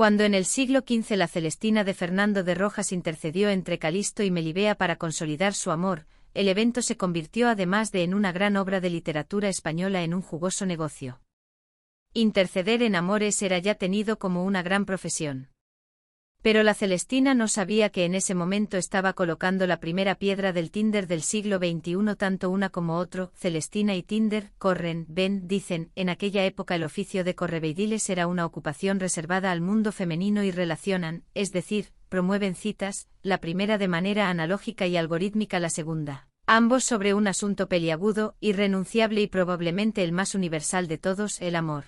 Cuando en el siglo XV la Celestina de Fernando de Rojas intercedió entre Calisto y Melibea para consolidar su amor, el evento se convirtió además de en una gran obra de literatura española en un jugoso negocio. Interceder en amores era ya tenido como una gran profesión. Pero la Celestina no sabía que en ese momento estaba colocando la primera piedra del Tinder del siglo XXI tanto una como otro, Celestina y Tinder, corren, ven, dicen, en aquella época el oficio de correveidiles era una ocupación reservada al mundo femenino y relacionan, es decir, promueven citas, la primera de manera analógica y algorítmica la segunda. Ambos sobre un asunto peliagudo, irrenunciable y probablemente el más universal de todos, el amor.